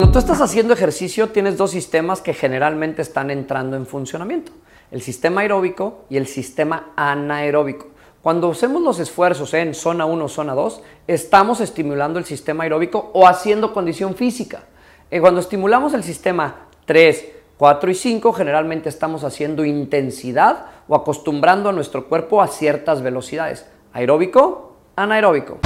Cuando tú estás haciendo ejercicio, tienes dos sistemas que generalmente están entrando en funcionamiento. El sistema aeróbico y el sistema anaeróbico. Cuando hacemos los esfuerzos en zona 1, zona 2, estamos estimulando el sistema aeróbico o haciendo condición física. Eh, cuando estimulamos el sistema 3, 4 y 5, generalmente estamos haciendo intensidad o acostumbrando a nuestro cuerpo a ciertas velocidades. Aeróbico, anaeróbico.